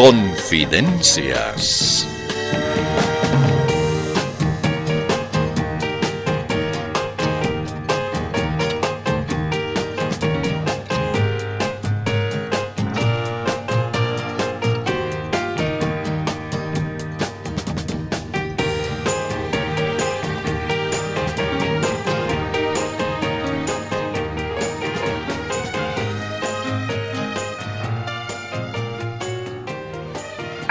Confidencias.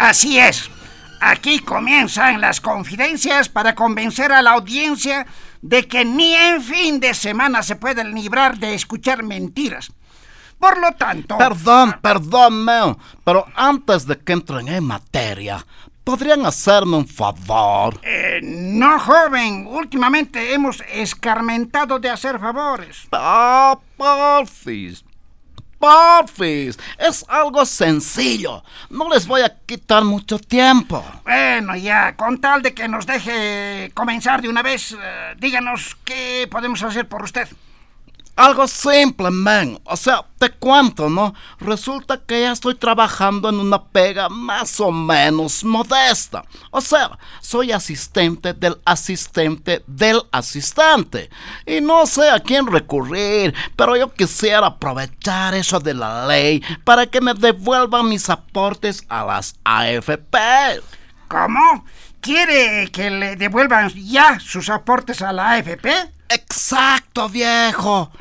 Así es. Aquí comienzan las confidencias para convencer a la audiencia de que ni en fin de semana se pueden librar de escuchar mentiras. Por lo tanto... Perdón, perdón, Meo, pero antes de que entren en materia, ¿podrían hacerme un favor? Eh, no, joven. Últimamente hemos escarmentado de hacer favores. Ah, porfis. Porfis, es algo sencillo. No les voy a quitar mucho tiempo. Bueno, ya, con tal de que nos deje comenzar de una vez, eh, díganos qué podemos hacer por usted. Algo simple, man. O sea, te cuento, ¿no? Resulta que ya estoy trabajando en una pega más o menos modesta. O sea, soy asistente del asistente del asistente. Y no sé a quién recurrir, pero yo quisiera aprovechar eso de la ley para que me devuelvan mis aportes a las AFP. ¿Cómo? ¿Quiere que le devuelvan ya sus aportes a la AFP? Exacto, viejo.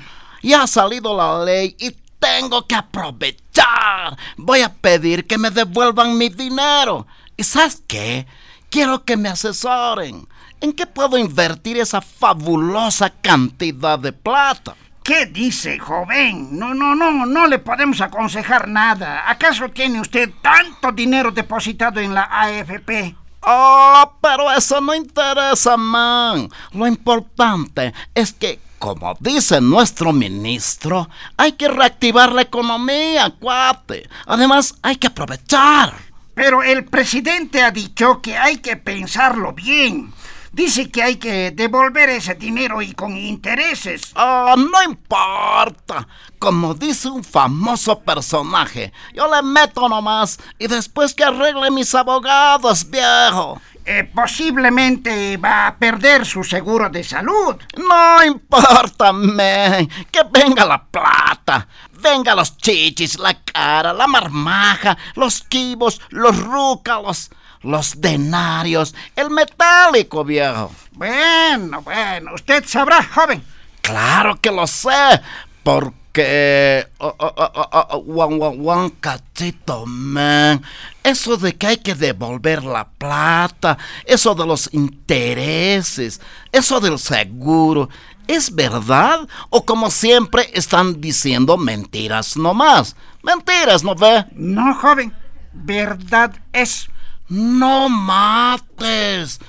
Ya ha salido la ley y tengo que aprovechar. Voy a pedir que me devuelvan mi dinero. ¿Y sabes qué? Quiero que me asesoren. ¿En qué puedo invertir esa fabulosa cantidad de plata? ¿Qué dice, joven? No, no, no, no le podemos aconsejar nada. ¿Acaso tiene usted tanto dinero depositado en la AFP? Oh, pero eso no interesa, man. Lo importante es que, como dice nuestro ministro, hay que reactivar la economía, cuate. Además, hay que aprovechar. Pero el presidente ha dicho que hay que pensarlo bien. Dice que hay que devolver ese dinero y con intereses. Ah, no importa. Como dice un famoso personaje, yo le meto nomás y después que arregle mis abogados, viejo. Eh, posiblemente va a perder su seguro de salud. No importa, man. Que venga la plata. Venga los chichis, la cara, la marmaja, los kibos, los rúcalos los denarios, el metálico, viejo. Bueno, bueno, usted sabrá, joven. Claro que lo sé, porque... Oh, oh, cachito, man. Eso de que hay que devolver la plata, eso de los intereses, eso del seguro, ¿es verdad? ¿O como siempre están diciendo mentiras nomás? Mentiras, ¿no ve? No, joven, verdad es. No mates.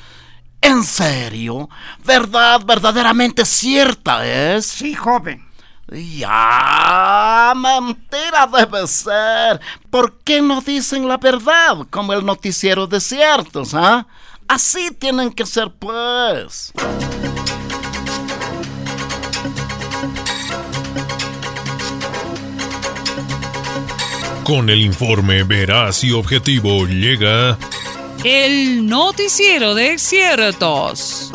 ¿En serio? ¿Verdad verdaderamente cierta es? Sí, joven. Ya, mentira debe ser. ¿Por qué no dicen la verdad como el noticiero de ciertos, ah? Así tienen que ser, pues. Con el informe veraz y objetivo llega el noticiero de ciertos.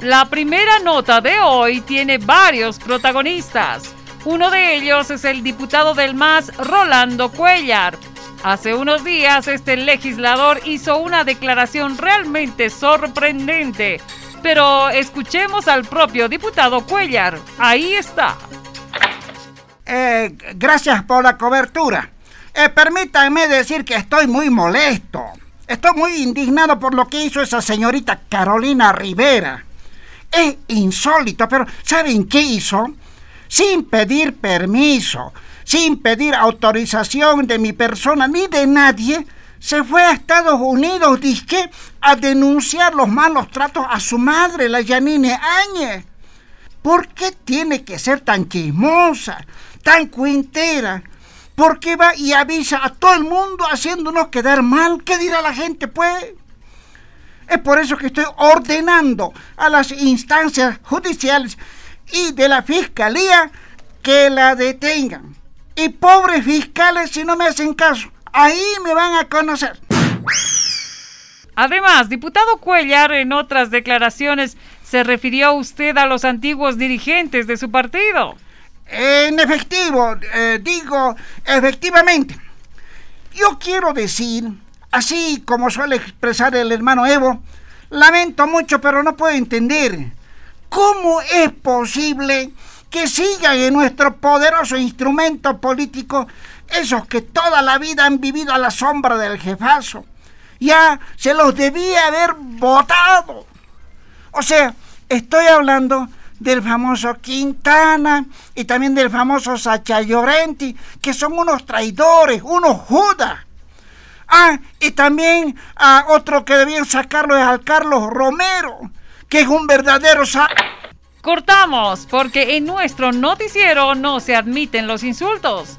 La primera nota de hoy tiene varios protagonistas. Uno de ellos es el diputado del MAS, Rolando Cuellar. Hace unos días este legislador hizo una declaración realmente sorprendente pero escuchemos al propio diputado Cuellar. Ahí está. Eh, gracias por la cobertura. Eh, permítanme decir que estoy muy molesto. Estoy muy indignado por lo que hizo esa señorita Carolina Rivera. Es insólito, pero ¿saben qué hizo? Sin pedir permiso, sin pedir autorización de mi persona ni de nadie, se fue a Estados Unidos, dije, a denunciar los malos tratos a su madre, la Yanine Áñez. ¿Por qué tiene que ser tan chismosa, tan cuintera? ¿Por qué va y avisa a todo el mundo haciéndonos quedar mal? ¿Qué dirá la gente, pues? Es por eso que estoy ordenando a las instancias judiciales y de la fiscalía que la detengan. Y pobres fiscales si no me hacen caso, ahí me van a conocer. Además, diputado Cuellar, en otras declaraciones, se refirió usted a los antiguos dirigentes de su partido. En efectivo, eh, digo, efectivamente. Yo quiero decir, así como suele expresar el hermano Evo, lamento mucho, pero no puedo entender cómo es posible que sigan en nuestro poderoso instrumento político esos que toda la vida han vivido a la sombra del jefazo ya se los debía haber votado. O sea, estoy hablando del famoso Quintana y también del famoso Sacha Llorenti, que son unos traidores, unos judas. Ah, y también a otro que debían sacarlo es al Carlos Romero, que es un verdadero Cortamos, porque en nuestro noticiero no se admiten los insultos.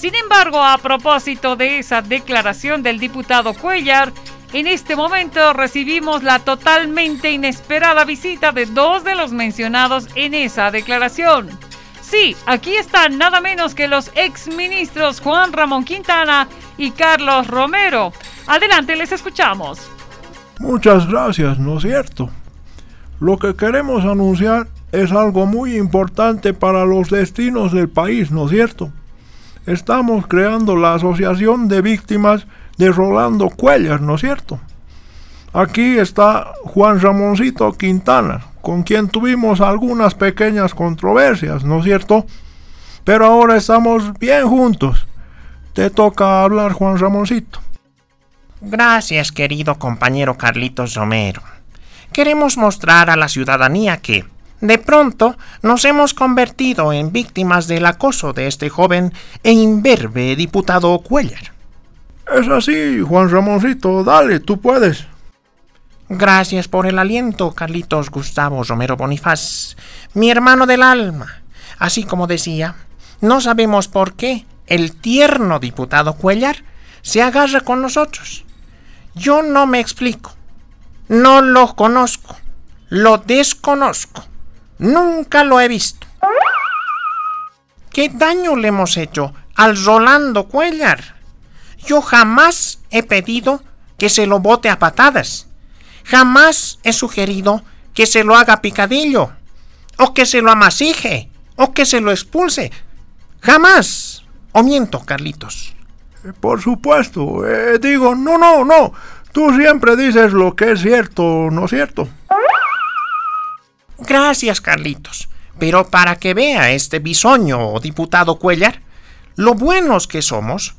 Sin embargo, a propósito de esa declaración del diputado Cuellar, en este momento recibimos la totalmente inesperada visita de dos de los mencionados en esa declaración. Sí, aquí están nada menos que los exministros Juan Ramón Quintana y Carlos Romero. Adelante, les escuchamos. Muchas gracias, ¿no es cierto? Lo que queremos anunciar es algo muy importante para los destinos del país, ¿no es cierto? Estamos creando la Asociación de Víctimas de Rolando Cuellar, ¿no es cierto? Aquí está Juan Ramoncito Quintana, con quien tuvimos algunas pequeñas controversias, ¿no es cierto? Pero ahora estamos bien juntos. Te toca hablar, Juan Ramoncito. Gracias, querido compañero Carlitos Romero. Queremos mostrar a la ciudadanía que, de pronto nos hemos convertido en víctimas del acoso de este joven e imberbe diputado Cuellar. Es así, Juan Ramoncito, dale, tú puedes. Gracias por el aliento, Carlitos Gustavo Romero Bonifaz, mi hermano del alma. Así como decía, no sabemos por qué el tierno diputado Cuellar se agarra con nosotros. Yo no me explico. No lo conozco. Lo desconozco. Nunca lo he visto. ¿Qué daño le hemos hecho al Rolando Cuellar? Yo jamás he pedido que se lo bote a patadas. Jamás he sugerido que se lo haga picadillo, o que se lo amasije, o que se lo expulse. Jamás. ¿O miento, Carlitos? Eh, por supuesto. Eh, digo, no, no, no. Tú siempre dices lo que es cierto, ¿no es cierto? Gracias, Carlitos. Pero para que vea este bisoño diputado Cuellar, lo buenos que somos,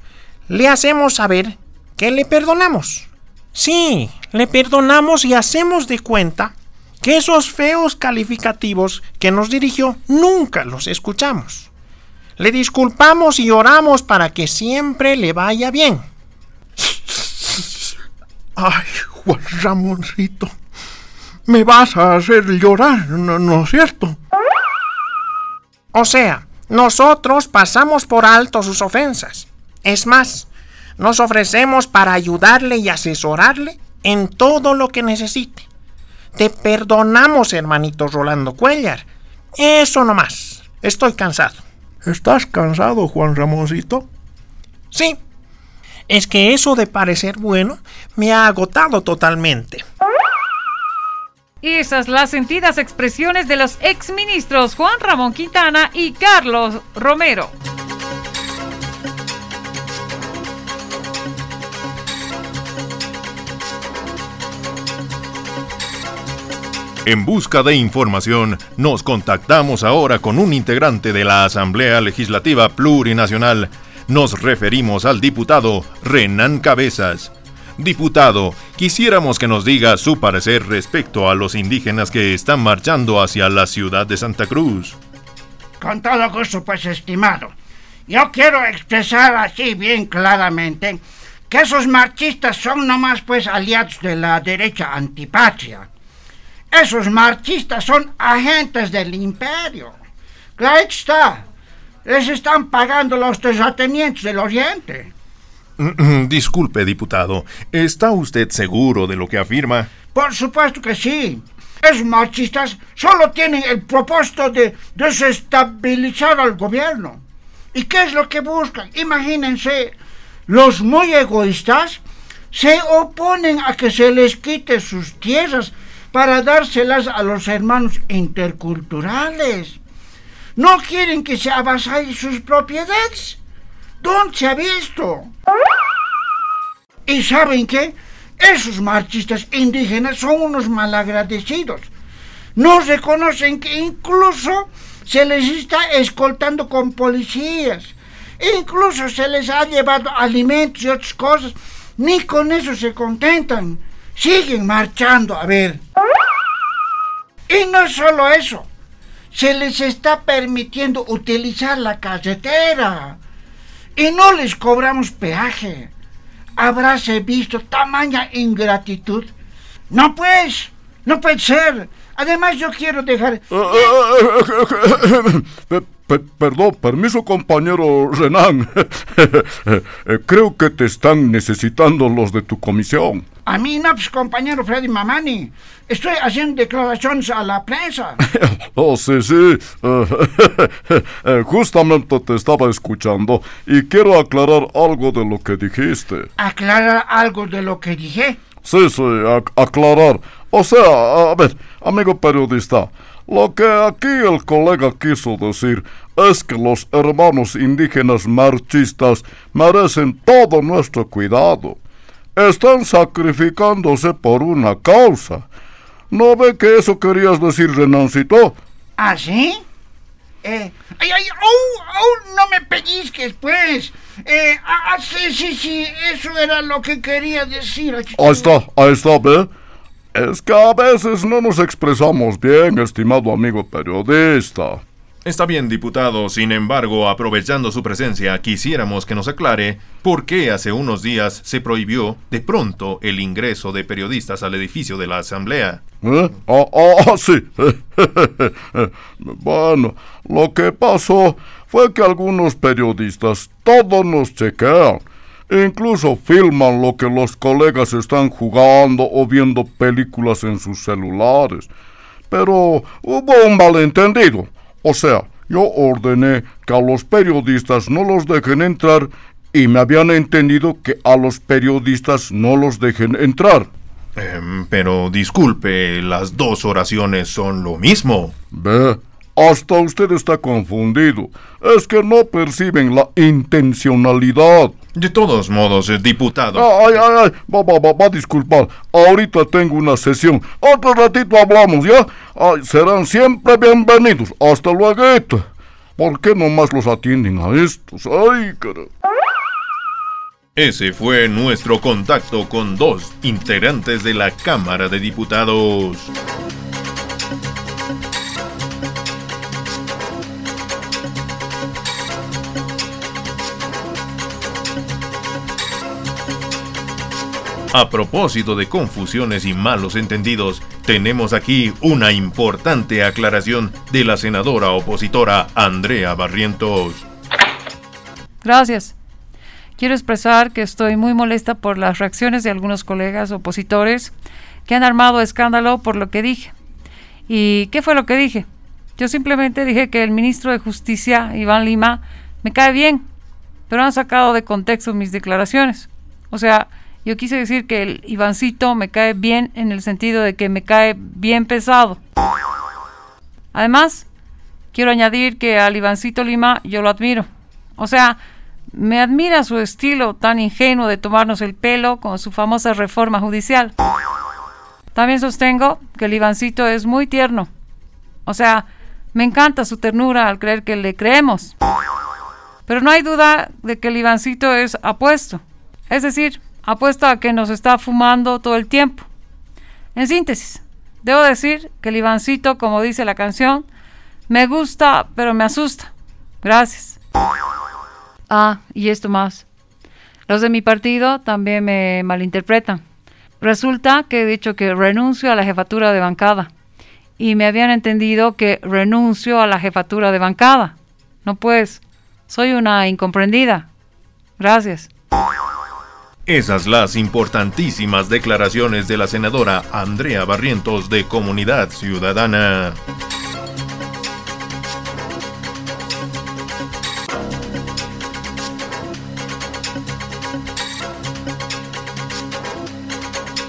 le hacemos saber que le perdonamos. Sí, le perdonamos y hacemos de cuenta que esos feos calificativos que nos dirigió nunca los escuchamos. Le disculpamos y oramos para que siempre le vaya bien. Ay, Juan Ramoncito me vas a hacer llorar, ¿no, es cierto? O sea, nosotros pasamos por alto sus ofensas. Es más, nos ofrecemos para ayudarle y asesorarle en todo lo que necesite. Te perdonamos, hermanito Rolando Cuellar. Eso no más. Estoy cansado. ¿Estás cansado, Juan Ramoncito? Sí. Es que eso de parecer bueno me ha agotado totalmente. Esas las sentidas expresiones de los exministros Juan Ramón Quintana y Carlos Romero. En busca de información, nos contactamos ahora con un integrante de la Asamblea Legislativa Plurinacional. Nos referimos al diputado Renan Cabezas. Diputado, quisiéramos que nos diga su parecer respecto a los indígenas que están marchando hacia la ciudad de Santa Cruz. Con todo gusto, pues, estimado. Yo quiero expresar así bien claramente que esos marchistas son nomás pues aliados de la derecha antipatria. Esos marchistas son agentes del imperio. Claro está, les están pagando los terratenientes del oriente. Disculpe, diputado, ¿está usted seguro de lo que afirma? Por supuesto que sí. Esos machistas solo tienen el propósito de desestabilizar al gobierno. ¿Y qué es lo que buscan? Imagínense, los muy egoístas se oponen a que se les quite sus tierras para dárselas a los hermanos interculturales. No quieren que se avasallen sus propiedades. ¿Dónde se ha visto? ¿Y saben qué? Esos marchistas indígenas son unos malagradecidos. No reconocen que incluso se les está escoltando con policías. Incluso se les ha llevado alimentos y otras cosas. Ni con eso se contentan. Siguen marchando, a ver. Y no solo eso. Se les está permitiendo utilizar la carretera. Y no les cobramos peaje habráse visto tamaña ingratitud? No pues, no puede ser. Además yo quiero dejar... perdón, permiso compañero Renan. Creo que te están necesitando los de tu comisión. A mí no, pues compañero Freddy Mamani. Estoy haciendo declaraciones a la prensa. oh, sí, sí. justamente te estaba escuchando y quiero aclarar algo de lo que dijiste. ¿Aclarar algo de lo que dije? Sí, sí, aclarar. O sea, a ver, amigo periodista, lo que aquí el colega quiso decir es que los hermanos indígenas marchistas merecen todo nuestro cuidado. Están sacrificándose por una causa. ¿No ve que eso querías decir, Renancito? ¿Ah, sí? Eh, ay, ay, oh, oh, no me pellizques, pues. Eh, ah, ah, sí, sí, sí, eso era lo que quería decir. Ahí está, ahí está, ¿ve? Es que a veces no nos expresamos bien, estimado amigo periodista. Está bien, diputado. Sin embargo, aprovechando su presencia, quisiéramos que nos aclare por qué hace unos días se prohibió de pronto el ingreso de periodistas al edificio de la Asamblea. ¿Eh? Ah, ah, sí. bueno, lo que pasó fue que algunos periodistas todos nos chequean. Incluso filman lo que los colegas están jugando o viendo películas en sus celulares. Pero hubo un malentendido. O sea, yo ordené que a los periodistas no los dejen entrar y me habían entendido que a los periodistas no los dejen entrar. Em, pero disculpe, las dos oraciones son lo mismo. Ve, hasta usted está confundido. Es que no perciben la intencionalidad. De todos modos, eh, diputado. Ay, ay, ay, va, va, va, va disculpar. Ahorita tengo una sesión. Otro ratito hablamos, ¿ya? Ay, serán siempre bienvenidos. Hasta luego. ¿Por qué nomás los atienden a estos? Ay, cara. Ese fue nuestro contacto con dos integrantes de la Cámara de Diputados. A propósito de confusiones y malos entendidos, tenemos aquí una importante aclaración de la senadora opositora Andrea Barrientos. Gracias. Quiero expresar que estoy muy molesta por las reacciones de algunos colegas opositores que han armado escándalo por lo que dije. ¿Y qué fue lo que dije? Yo simplemente dije que el ministro de Justicia, Iván Lima, me cae bien, pero han sacado de contexto mis declaraciones. O sea, yo quise decir que el Ivancito me cae bien en el sentido de que me cae bien pesado. Además, quiero añadir que al Ivancito Lima yo lo admiro. O sea, me admira su estilo tan ingenuo de tomarnos el pelo con su famosa reforma judicial. También sostengo que el Ivancito es muy tierno. O sea, me encanta su ternura al creer que le creemos. Pero no hay duda de que el Ivancito es apuesto. Es decir, apuesto a que nos está fumando todo el tiempo. En síntesis, debo decir que el Ivancito, como dice la canción, me gusta, pero me asusta. Gracias. Ah, y esto más. Los de mi partido también me malinterpretan. Resulta que he dicho que renuncio a la jefatura de bancada. Y me habían entendido que renuncio a la jefatura de bancada. No pues, soy una incomprendida. Gracias. Esas las importantísimas declaraciones de la senadora Andrea Barrientos de Comunidad Ciudadana.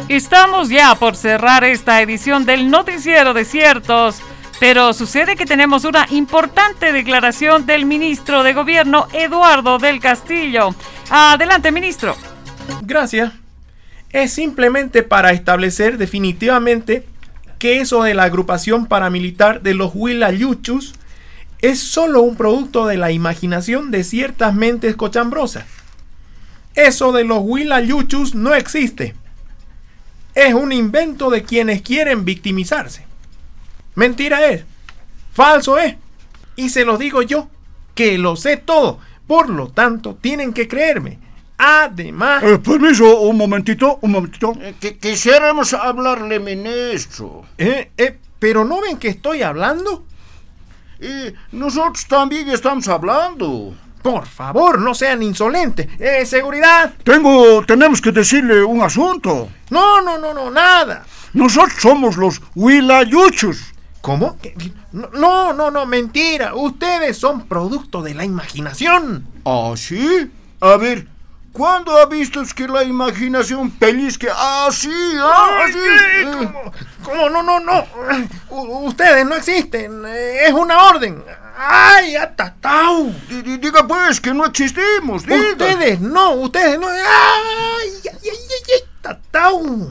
Estamos ya por cerrar esta edición del Noticiero de Ciertos, pero sucede que tenemos una importante declaración del ministro de Gobierno, Eduardo del Castillo. Adelante, ministro. Gracias. Es simplemente para establecer definitivamente que eso de la agrupación paramilitar de los Huilayuchus es solo un producto de la imaginación de ciertas mentes cochambrosas. Eso de los Huilayuchus no existe es un invento de quienes quieren victimizarse. Mentira es, falso es, y se lo digo yo, que lo sé todo, por lo tanto tienen que creerme. Además... Eh, permiso, un momentito, un momentito. Eh, que quisiéramos hablarle, ministro. Eh, eh, pero ¿no ven que estoy hablando? Y nosotros también estamos hablando. Por favor, no sean insolentes. ¡Eh, seguridad! Tengo, tenemos que decirle un asunto. No, no, no, no, nada. Nosotros somos los Huilayuchus. ¿Cómo? No, no, no, mentira. Ustedes son producto de la imaginación. ¿Ah, sí? A ver, ¿cuándo ha visto que la imaginación pellizque así? Ah, así? ¿Cómo? ¿Cómo? No, no, no. ustedes no existen. Es una orden. ¡Ay, atatau! Diga pues que no existimos, diga. Ustedes no, ustedes no. ¡Ay, ay, ay, ay, ay tatau!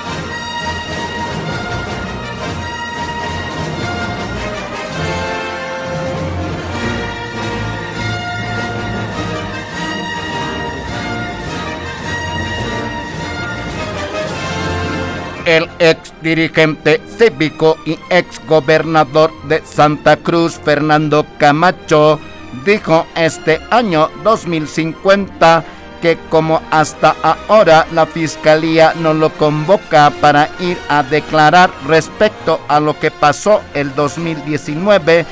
Ex dirigente cívico y ex gobernador de Santa Cruz, Fernando Camacho, dijo este año 2050 que como hasta ahora la fiscalía no lo convoca para ir a declarar respecto a lo que pasó el 2019,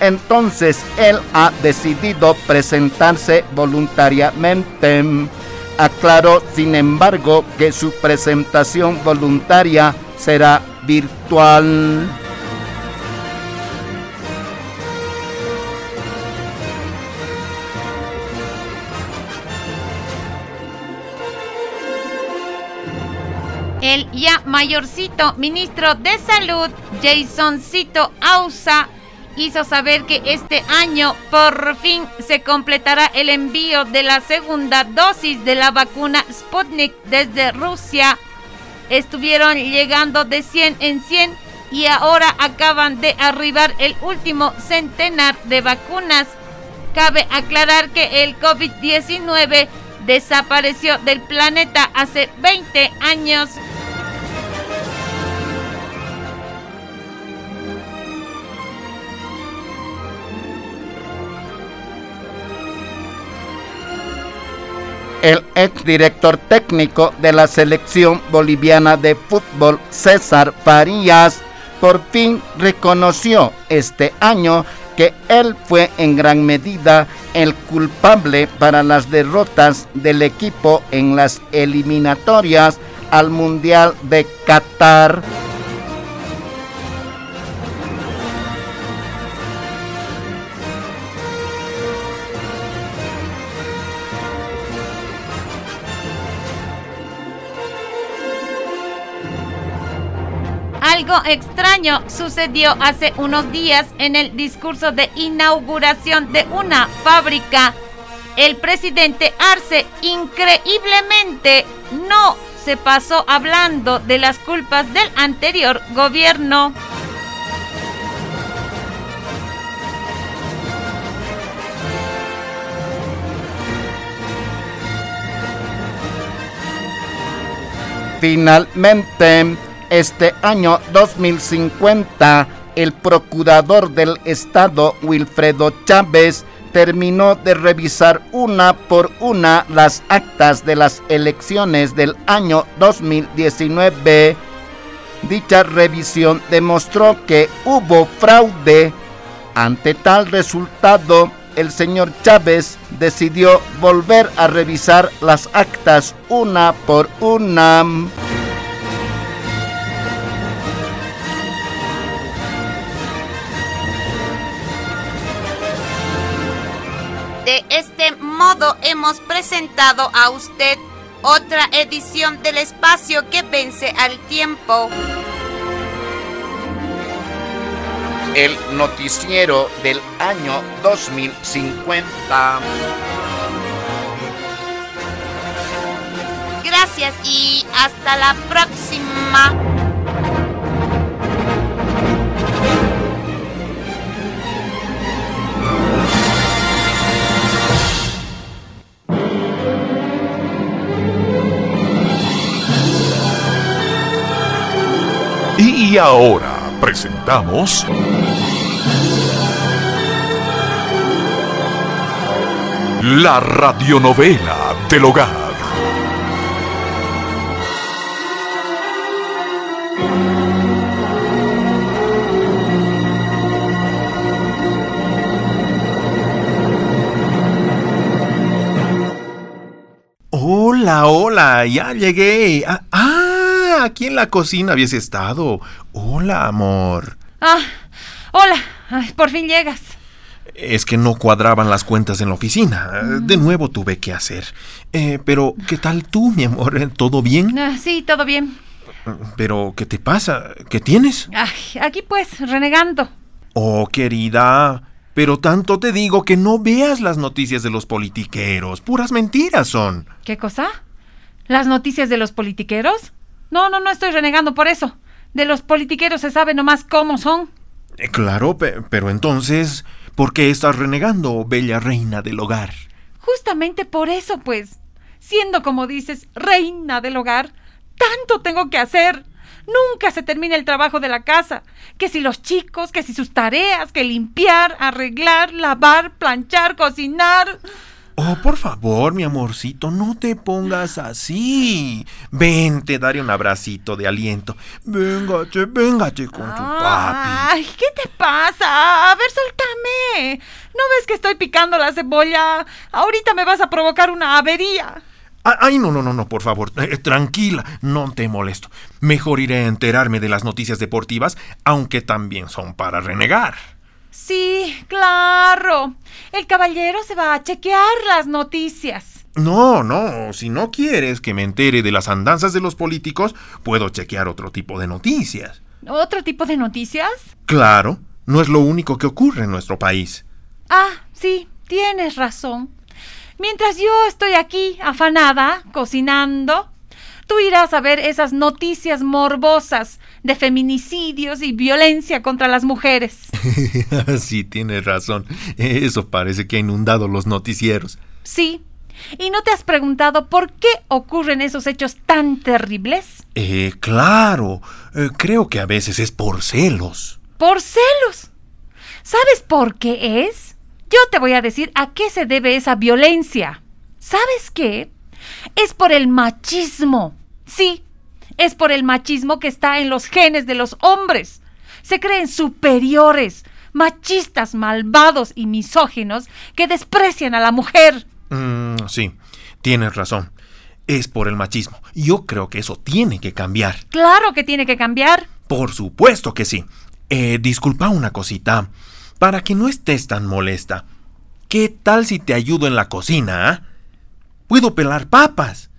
entonces él ha decidido presentarse voluntariamente. Aclaró, sin embargo, que su presentación voluntaria será virtual. El ya mayorcito ministro de Salud, Jasoncito Ausa, hizo saber que este año por fin se completará el envío de la segunda dosis de la vacuna Sputnik desde Rusia. Estuvieron llegando de 100 en 100 y ahora acaban de arribar el último centenar de vacunas. Cabe aclarar que el COVID-19 desapareció del planeta hace 20 años. El exdirector técnico de la selección boliviana de fútbol, César Farías, por fin reconoció este año que él fue en gran medida el culpable para las derrotas del equipo en las eliminatorias al Mundial de Qatar. Algo extraño sucedió hace unos días en el discurso de inauguración de una fábrica. El presidente Arce increíblemente no se pasó hablando de las culpas del anterior gobierno. Finalmente, este año 2050, el procurador del Estado, Wilfredo Chávez, terminó de revisar una por una las actas de las elecciones del año 2019. Dicha revisión demostró que hubo fraude. Ante tal resultado, el señor Chávez decidió volver a revisar las actas una por una. Este modo hemos presentado a usted otra edición del espacio que vence al tiempo. El noticiero del año 2050. Gracias y hasta la próxima. Y ahora presentamos... La radionovela del hogar. Hola, hola, ya llegué. Ah, aquí en la cocina habías estado. Hola, amor. Ah, hola. Ay, por fin llegas. Es que no cuadraban las cuentas en la oficina. De nuevo tuve que hacer. Eh, pero, ¿qué tal tú, mi amor? ¿Todo bien? Ah, sí, todo bien. Pero, ¿qué te pasa? ¿Qué tienes? Ay, aquí pues, renegando. Oh, querida. Pero tanto te digo que no veas las noticias de los politiqueros. Puras mentiras son. ¿Qué cosa? ¿Las noticias de los politiqueros? No, no, no estoy renegando por eso. De los politiqueros se sabe nomás cómo son. Eh, claro, pe- pero entonces, ¿por qué estás renegando, bella reina del hogar? Justamente por eso, pues. Siendo como dices, reina del hogar, tanto tengo que hacer. Nunca se termina el trabajo de la casa. Que si los chicos, que si sus tareas, que limpiar, arreglar, lavar, planchar, cocinar. Oh, por favor, mi amorcito, no te pongas así. Ven, te daré un abracito de aliento. Véngate, véngate con tu papi. Ay, ¿qué te pasa? A ver, suéltame. ¿No ves que estoy picando la cebolla? Ahorita me vas a provocar una avería. Ay, no, no, no, no, por favor, eh, tranquila, no te molesto. Mejor iré a enterarme de las noticias deportivas, aunque también son para renegar. Sí, claro. El caballero se va a chequear las noticias. No, no, si no quieres que me entere de las andanzas de los políticos, puedo chequear otro tipo de noticias. ¿Otro tipo de noticias? Claro, no es lo único que ocurre en nuestro país. Ah, sí, tienes razón. Mientras yo estoy aquí afanada, cocinando, tú irás a ver esas noticias morbosas de feminicidios y violencia contra las mujeres. sí, tienes razón. Eso parece que ha inundado los noticieros. Sí. ¿Y no te has preguntado por qué ocurren esos hechos tan terribles? Eh, claro. Eh, creo que a veces es por celos. ¿Por celos? ¿Sabes por qué es? Yo te voy a decir a qué se debe esa violencia. ¿Sabes qué? Es por el machismo. Sí, es por el machismo que está en los genes de los hombres. Se creen superiores, machistas, malvados y misóginos que desprecian a la mujer. Mm, sí, tienes razón. Es por el machismo. Yo creo que eso tiene que cambiar. Claro que tiene que cambiar. Por supuesto que sí. Eh, disculpa una cosita. Para que no estés tan molesta. ¿Qué tal si te ayudo en la cocina? ah? Puedo pelar papas.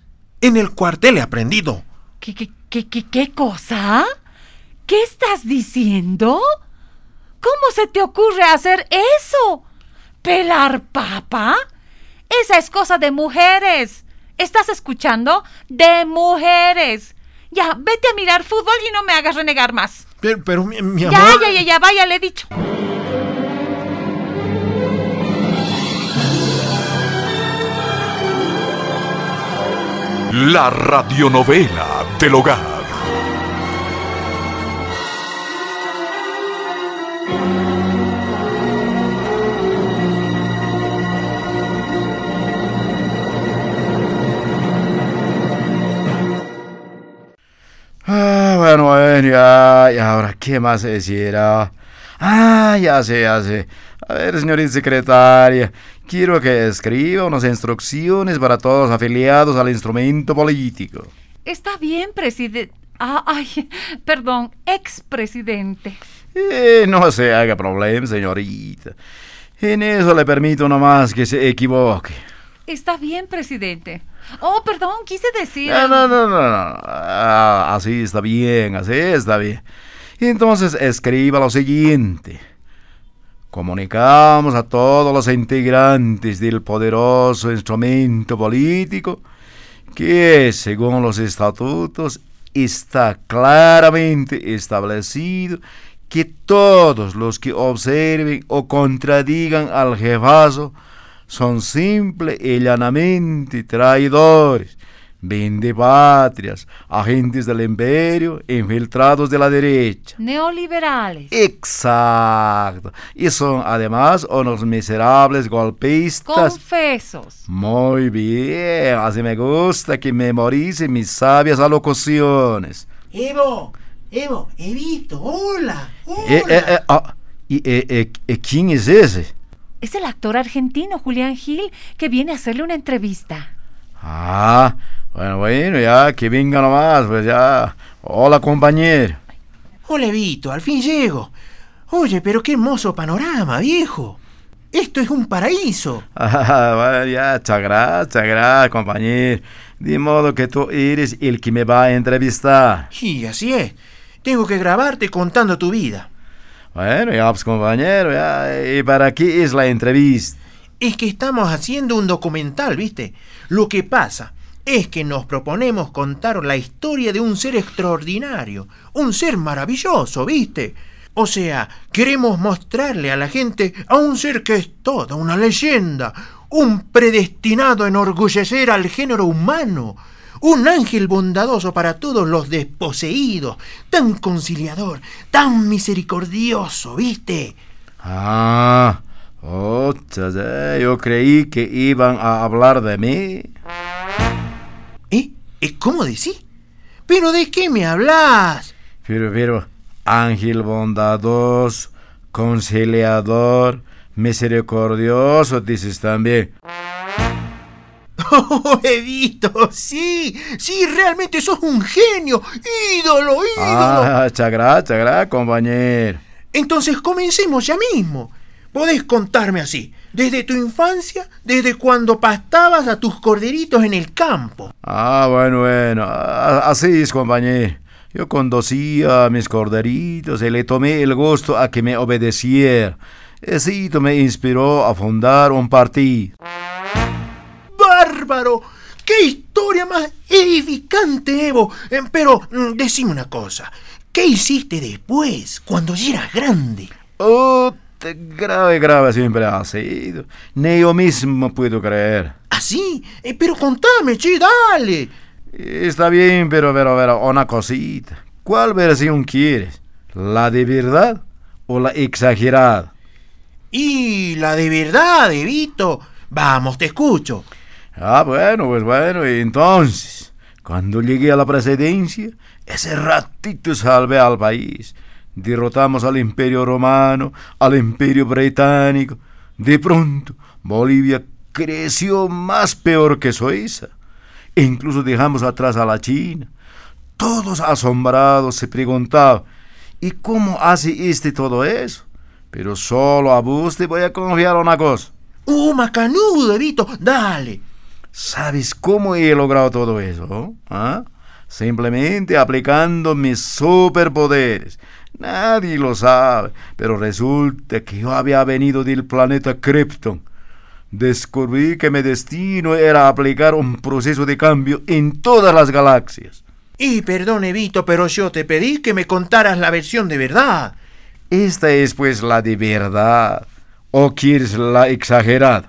En el cuartel he aprendido. ¿Qué, qué, qué, qué, qué cosa? ¿Qué estás diciendo? ¿Cómo se te ocurre hacer eso? ¿Pelar papa? Esa es cosa de mujeres. ¿Estás escuchando? De mujeres. Ya, vete a mirar fútbol y no me hagas renegar más. Pero, pero mi, mi amor. Ya, ya, ya, ya, vaya, le he dicho. La radionovela del hogar. Ah, bueno, y ahora, ¿qué más decir? Ah, ah, ya sé, ya sé. A ver, señorita secretaria, quiero que escriba unas instrucciones para todos los afiliados al instrumento político. Está bien, presidente. Ah, ay, perdón, expresidente. Eh, no se haga problema, señorita. En eso le permito nomás que se equivoque. Está bien, presidente. Oh, perdón, quise decir. No, no, no, no, no. Ah, así está bien, así está bien. Entonces escriba lo siguiente. Comunicamos a todos los integrantes del poderoso instrumento político que, según los estatutos, está claramente establecido que todos los que observen o contradigan al jefazo son simple y llanamente traidores, vendepatrias, agentes del imperio, infiltrados de la derecha. Neoliberales. Exacto. Y son además unos miserables golpistas. Confesos. Muy bien, así me gusta que memorice mis sabias alocuciones. Evo, Evo, Evito, hola, hola. Eh, eh, eh, ah, y, eh, eh, eh, ¿Quién es ese? Es el actor argentino Julián Gil que viene a hacerle una entrevista. Ah, bueno, bueno, ya que venga nomás, pues ya. Hola, compañero. Hola, Evito, al fin llego. Oye, pero qué hermoso panorama, viejo. Esto es un paraíso. Ah, bueno, ya, chagrá, chagrá, compañero. De modo que tú eres el que me va a entrevistar. Y así es. Tengo que grabarte contando tu vida. Bueno, ya, pues, compañero, ya. ¿Y para qué es la entrevista? Es que estamos haciendo un documental, ¿viste? Lo que pasa es que nos proponemos contar la historia de un ser extraordinario, un ser maravilloso, ¿viste? O sea, queremos mostrarle a la gente a un ser que es toda una leyenda, un predestinado a enorgullecer al género humano, un ángel bondadoso para todos los desposeídos, tan conciliador, tan misericordioso, ¿viste? Ah, oh, ya, ya, yo creí que iban a hablar de mí. ¿Eh? ¿Cómo decís? ¿Pero de qué me hablas? Pero, pero, ángel bondadoso, conciliador, misericordioso, dices también. ¡Oh, Evito! ¡Sí! ¡Sí, realmente sos un genio! ¡Ídolo, ídolo! Ah, chagrá, chagrá, compañero. Entonces comencemos ya mismo. Podés contarme así, desde tu infancia, desde cuando pastabas a tus corderitos en el campo. Ah, bueno, bueno, así es, compañero. Yo conducía a mis corderitos y le tomé el gusto a que me obedeciera. Esito me inspiró a fundar un partido. ¡Bárbaro! ¡Qué historia más edificante, Evo! Eh, Pero, mm, decime una cosa. ¿Qué hiciste después, cuando ya eras grande? Oh, te- grave, grave siempre ha sido. Ni yo mismo puedo creer. ¿Así? Eh, pero contame, che, dale. Está bien, pero, pero, pero, una cosita. ¿Cuál versión quieres? ¿La de verdad o la exagerada? Y la de verdad, Evito. Vamos, te escucho. Ah, bueno, pues bueno, y entonces, cuando llegué a la presidencia, ese ratito salvé al país. Derrotamos al imperio romano, al imperio británico. De pronto, Bolivia creció más peor que Suiza. E incluso dejamos atrás a la China. Todos asombrados se preguntaban, ¿y cómo hace este todo eso? Pero solo a vos te voy a confiar una cosa. ¡Uh, macanudo, Evito! ¡Dale! ¿Sabes cómo he logrado todo eso? ¿Ah? Simplemente aplicando mis superpoderes. Nadie lo sabe, pero resulta que yo había venido del planeta Krypton. Descubrí que mi destino era aplicar un proceso de cambio en todas las galaxias. Y perdón, Evito, pero yo te pedí que me contaras la versión de verdad. Esta es pues la de verdad. ¿O quieres la exagerada?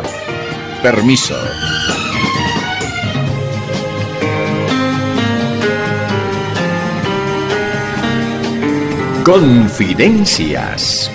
Permiso. Confidencias.